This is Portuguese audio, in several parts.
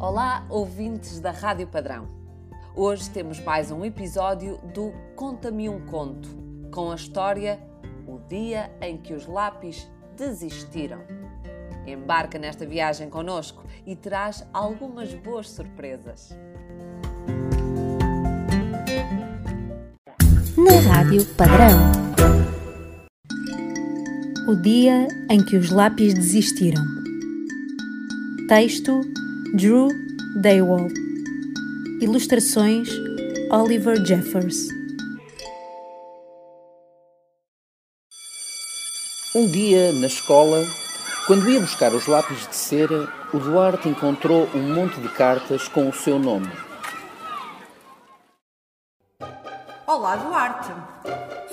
Olá, ouvintes da Rádio Padrão. Hoje temos mais um episódio do Conta-me um Conto, com a história O Dia em que os Lápis Desistiram. Embarca nesta viagem connosco e terás algumas boas surpresas. Na Rádio Padrão. O dia em que os lápis desistiram. Texto Drew Daywall. Ilustrações Oliver Jeffers. Um dia, na escola, quando ia buscar os lápis de cera, o Duarte encontrou um monte de cartas com o seu nome. Olá, Duarte.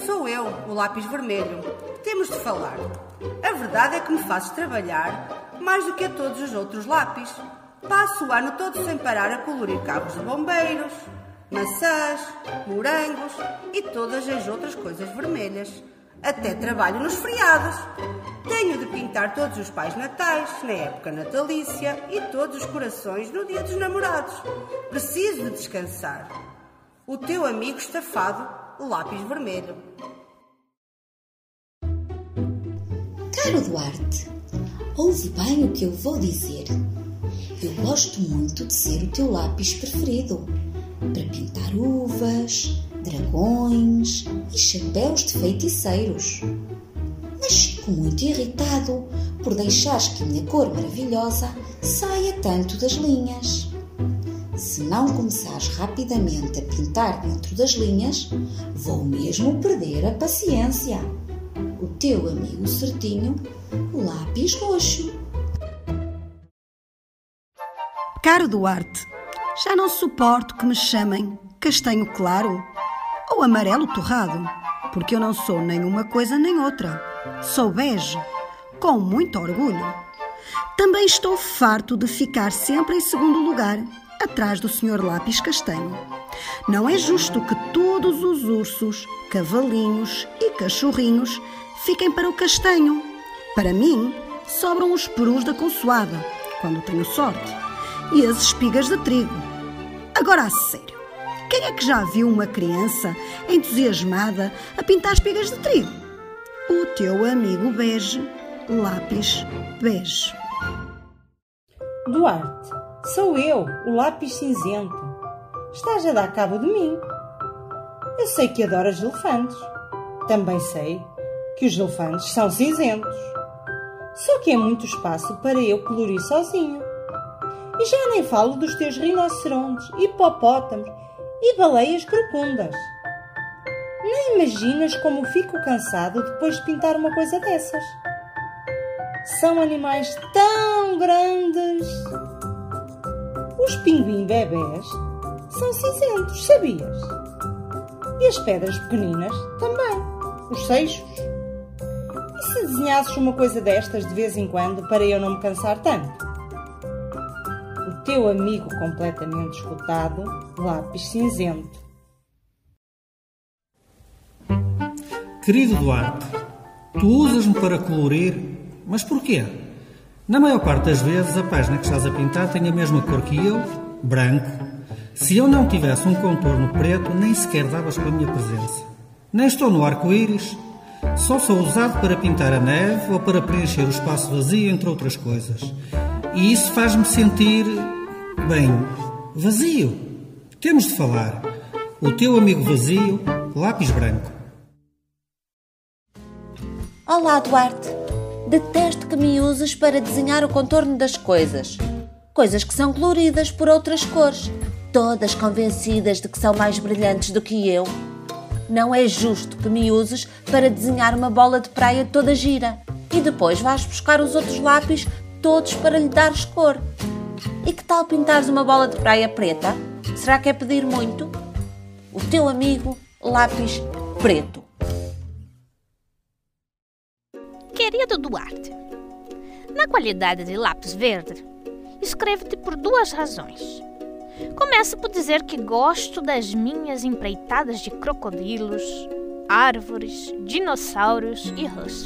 Sou eu, o lápis vermelho. Temos de falar. A verdade é que me fazes trabalhar mais do que a todos os outros lápis. Passo o ano todo sem parar a colorir cabos de bombeiros, maçãs, morangos e todas as outras coisas vermelhas. Até trabalho nos feriados. Tenho de pintar todos os pais natais na época natalícia e todos os corações no dia dos namorados. Preciso de descansar. O teu amigo estafado, o lápis vermelho. Caro Duarte, ouve bem o que eu vou dizer. Eu gosto muito de ser o teu lápis preferido para pintar uvas, dragões e chapéus de feiticeiros. Mas fico muito irritado por deixares que a minha cor maravilhosa saia tanto das linhas. Se não começares rapidamente a pintar dentro das linhas, vou mesmo perder a paciência. O teu amigo certinho, o lápis roxo. Caro Duarte, já não suporto que me chamem castanho claro ou amarelo torrado, porque eu não sou nem uma coisa nem outra. Sou bege, com muito orgulho. Também estou farto de ficar sempre em segundo lugar, atrás do Sr. Lápis Castanho. Não é justo que todos os ursos, cavalinhos e cachorrinhos fiquem para o castanho. Para mim, sobram os perus da consoada, quando tenho sorte, e as espigas de trigo. Agora a sério, quem é que já viu uma criança entusiasmada a pintar espigas de trigo? O teu amigo bege, lápis bege. Duarte, sou eu, o lápis cinzento. Estás a dar cabo de mim. Eu sei que adoras elefantes. Também sei que os elefantes são cinzentos. Só que é muito espaço para eu colorir sozinho. E já nem falo dos teus rinocerontes, hipopótamos e baleias crocundas. Nem imaginas como fico cansado depois de pintar uma coisa dessas. São animais tão grandes. Os pinguim bebés são cinzentos, sabias? E as pedras pequeninas também, os seixos. E se desenhasses uma coisa destas de vez em quando para eu não me cansar tanto? O teu amigo completamente escutado, lápis cinzento. Querido Duarte, tu usas-me para colorir, mas porquê? Na maior parte das vezes a página que estás a pintar tem a mesma cor que eu, branco. Se eu não tivesse um contorno preto, nem sequer davas a minha presença. Nem estou no arco-íris, só sou usado para pintar a neve ou para preencher o espaço vazio, entre outras coisas. E isso faz-me sentir, bem, vazio. Temos de falar. O teu amigo vazio, lápis branco. Olá, Duarte. Detesto que me uses para desenhar o contorno das coisas. Coisas que são coloridas por outras cores, todas convencidas de que são mais brilhantes do que eu. Não é justo que me uses para desenhar uma bola de praia toda gira e depois vais buscar os outros lápis todos para lhe dares cor. E que tal pintares uma bola de praia preta? Será que é pedir muito? O teu amigo, lápis preto. Querido Duarte, na qualidade de lápis verde, escrevo-te por duas razões. Começo por dizer que gosto das minhas empreitadas de crocodilos, árvores, dinossauros e rãs.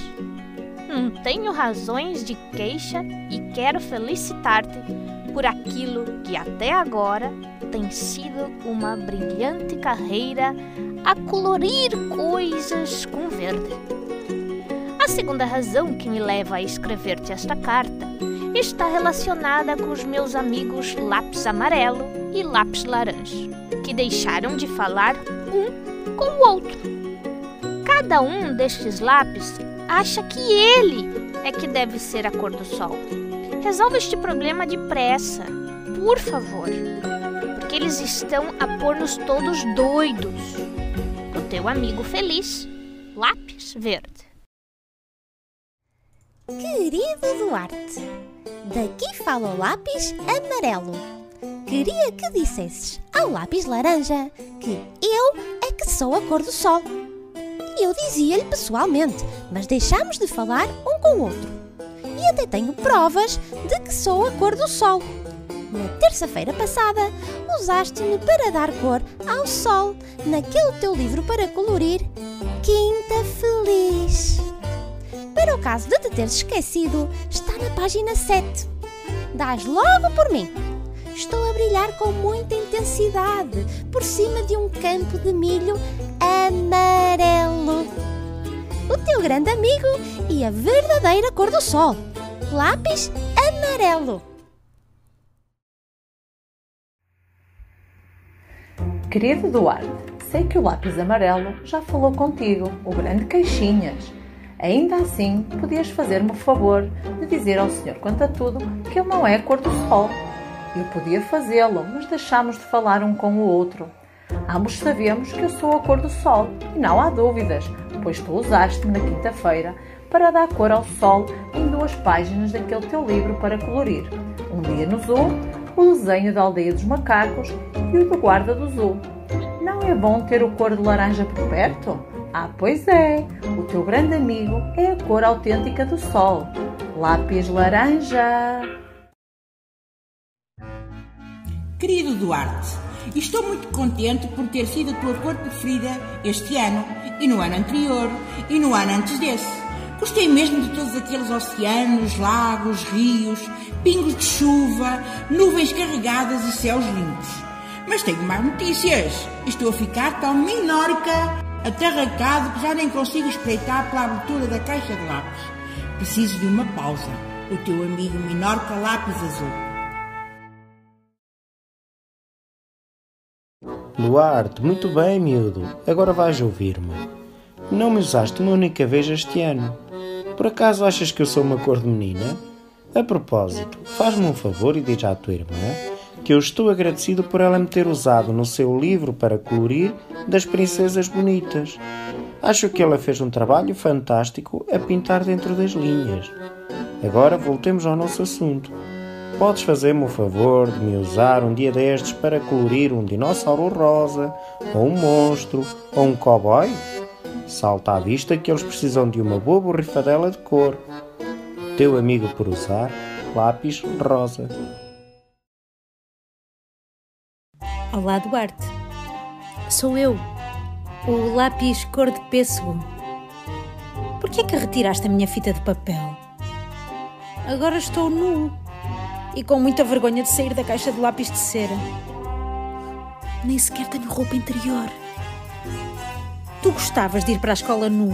Não tenho razões de queixa e quero felicitar-te por aquilo que até agora tem sido uma brilhante carreira a colorir coisas com verde. A segunda razão que me leva a escrever-te esta carta está relacionada com os meus amigos lápis amarelo e lápis laranja, que deixaram de falar um com o outro. Cada um destes lápis acha que ele é que deve ser a cor do sol. Resolve este problema depressa, por favor, porque eles estão a pôr-nos todos doidos. O teu amigo feliz, Lápis Verde. Querido Duarte, daqui fala o lápis amarelo. Queria que dissesses ao lápis laranja que eu é que sou a cor do sol. Eu dizia-lhe pessoalmente, mas deixámos de falar um com o outro. E até tenho provas de que sou a cor do sol. Na terça-feira passada, usaste-me para dar cor ao sol naquele teu livro para colorir Quinta Feliz. Para o caso de te teres esquecido, está na página 7. Dás logo por mim. Estou a brilhar com muita intensidade por cima de um campo de milho amarelo. O teu grande amigo e a verdadeira cor do sol. Lápis amarelo. Querido Duarte, sei que o lápis amarelo já falou contigo, o grande queixinhas. Ainda assim, podias fazer-me o favor de dizer ao Senhor quanto a tudo que ele não é a cor do sol. Eu podia fazê-lo, mas deixámos de falar um com o outro. Ambos sabemos que eu sou a cor do sol e não há dúvidas, pois tu usaste-me na quinta-feira para dar cor ao sol em duas páginas daquele teu livro para colorir. Um dia no zoo, o desenho da aldeia dos macacos e o do guarda do zoo. Não é bom ter o cor de laranja por perto? Ah, pois é! O teu grande amigo é a cor autêntica do sol. Lápis laranja! Querido Duarte, estou muito contente por ter sido a tua cor preferida este ano, e no ano anterior, e no ano antes desse. Gostei mesmo de todos aqueles oceanos, lagos, rios, pingos de chuva, nuvens carregadas e céus limpos. Mas tenho mais notícias. Estou a ficar tão minórica, atarracado, que já nem consigo espreitar pela abertura da caixa de lápis. Preciso de uma pausa. O teu amigo Minorca Lápis Azul. Duarte, muito bem, miúdo. Agora vais ouvir-me. Não me usaste uma única vez este ano. Por acaso achas que eu sou uma cor de menina? A propósito, faz-me um favor e diz à tua irmã que eu estou agradecido por ela me ter usado no seu livro para colorir das princesas bonitas. Acho que ela fez um trabalho fantástico a pintar dentro das linhas. Agora voltemos ao nosso assunto. Podes fazer-me o favor de me usar um dia destes para colorir um dinossauro rosa, ou um monstro, ou um cowboy? Salta à vista que eles precisam de uma boa borrifadela de cor. Teu amigo por usar, lápis rosa. Olá, Duarte. Sou eu, o lápis cor de pêssego. Por que é que retiraste a minha fita de papel? Agora estou nu e com muita vergonha de sair da caixa de lápis de cera. Nem sequer tenho roupa interior. Tu gostavas de ir para a escola nu.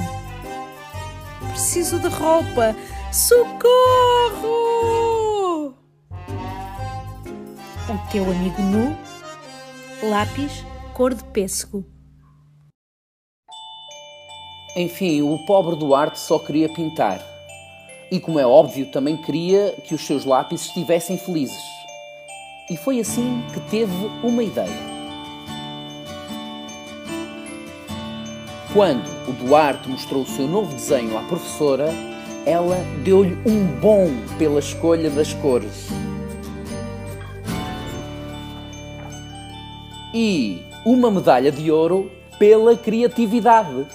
Preciso de roupa. Socorro! O teu amigo nu, lápis cor de pêssego. Enfim, o pobre Duarte só queria pintar. E, como é óbvio, também queria que os seus lápis estivessem felizes. E foi assim que teve uma ideia. Quando o Duarte mostrou o seu novo desenho à professora, ela deu-lhe um bom pela escolha das cores. E uma medalha de ouro pela criatividade.